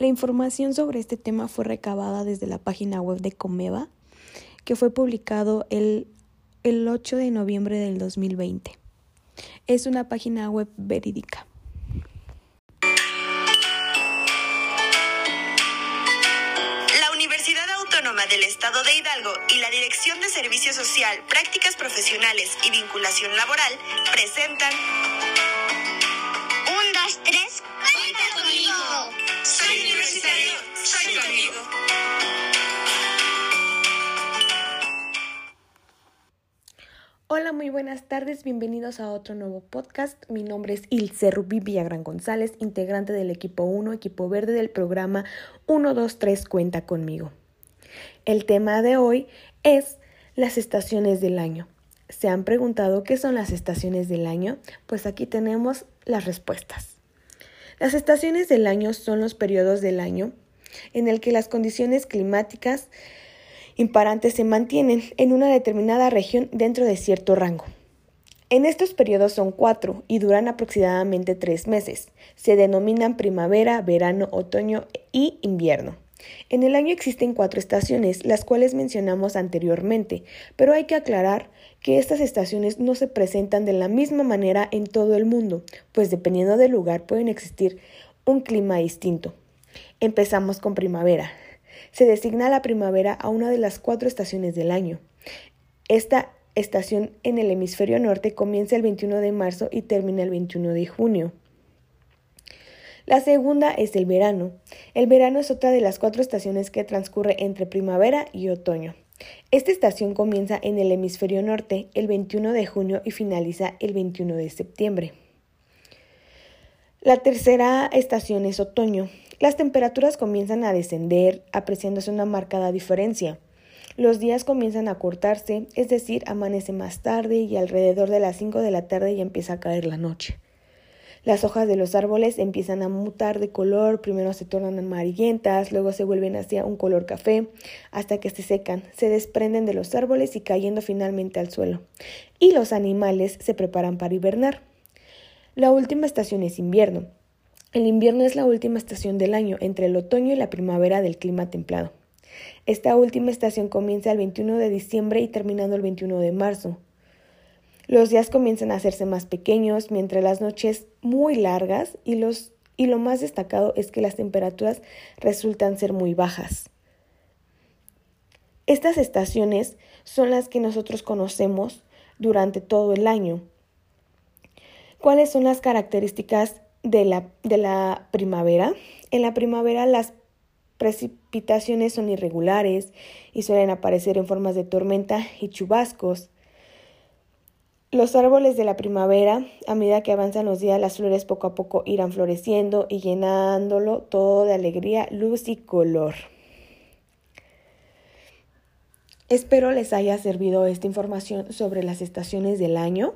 La información sobre este tema fue recabada desde la página web de Comeva, que fue publicado el, el 8 de noviembre del 2020. Es una página web verídica. La Universidad Autónoma del Estado de Hidalgo y la Dirección de Servicio Social, Prácticas Profesionales y Vinculación Laboral presentan Un, dos, tres, Hola, muy buenas tardes, bienvenidos a otro nuevo podcast. Mi nombre es Ilse Rubí Villagrán González, integrante del equipo 1, equipo verde del programa 123 Cuenta conmigo. El tema de hoy es las estaciones del año. ¿Se han preguntado qué son las estaciones del año? Pues aquí tenemos las respuestas. Las estaciones del año son los periodos del año en el que las condiciones climáticas imparantes se mantienen en una determinada región dentro de cierto rango. En estos periodos son cuatro y duran aproximadamente tres meses. Se denominan primavera, verano, otoño y invierno. En el año existen cuatro estaciones, las cuales mencionamos anteriormente, pero hay que aclarar que estas estaciones no se presentan de la misma manera en todo el mundo, pues dependiendo del lugar pueden existir un clima distinto. Empezamos con primavera. Se designa la primavera a una de las cuatro estaciones del año. Esta estación en el hemisferio norte comienza el 21 de marzo y termina el 21 de junio. La segunda es el verano. El verano es otra de las cuatro estaciones que transcurre entre primavera y otoño. Esta estación comienza en el hemisferio norte el 21 de junio y finaliza el 21 de septiembre. La tercera estación es otoño. Las temperaturas comienzan a descender, apreciándose una marcada diferencia. Los días comienzan a cortarse, es decir, amanece más tarde y alrededor de las 5 de la tarde ya empieza a caer la noche. Las hojas de los árboles empiezan a mutar de color, primero se tornan amarillentas, luego se vuelven hacia un color café, hasta que se secan, se desprenden de los árboles y cayendo finalmente al suelo. Y los animales se preparan para hibernar. La última estación es invierno. El invierno es la última estación del año, entre el otoño y la primavera del clima templado. Esta última estación comienza el 21 de diciembre y terminando el 21 de marzo. Los días comienzan a hacerse más pequeños, mientras las noches muy largas y, los, y lo más destacado es que las temperaturas resultan ser muy bajas. Estas estaciones son las que nosotros conocemos durante todo el año. ¿Cuáles son las características de la, de la primavera? En la primavera las precipitaciones son irregulares y suelen aparecer en formas de tormenta y chubascos. Los árboles de la primavera, a medida que avanzan los días, las flores poco a poco irán floreciendo y llenándolo todo de alegría, luz y color. Espero les haya servido esta información sobre las estaciones del año.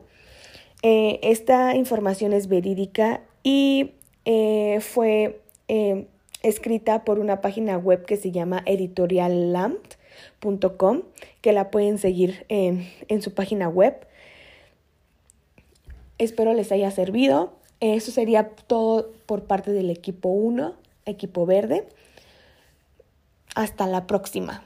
Eh, esta información es verídica y eh, fue eh, escrita por una página web que se llama editoriallamp.com, que la pueden seguir en, en su página web. Espero les haya servido. Eso sería todo por parte del equipo 1, equipo verde. Hasta la próxima.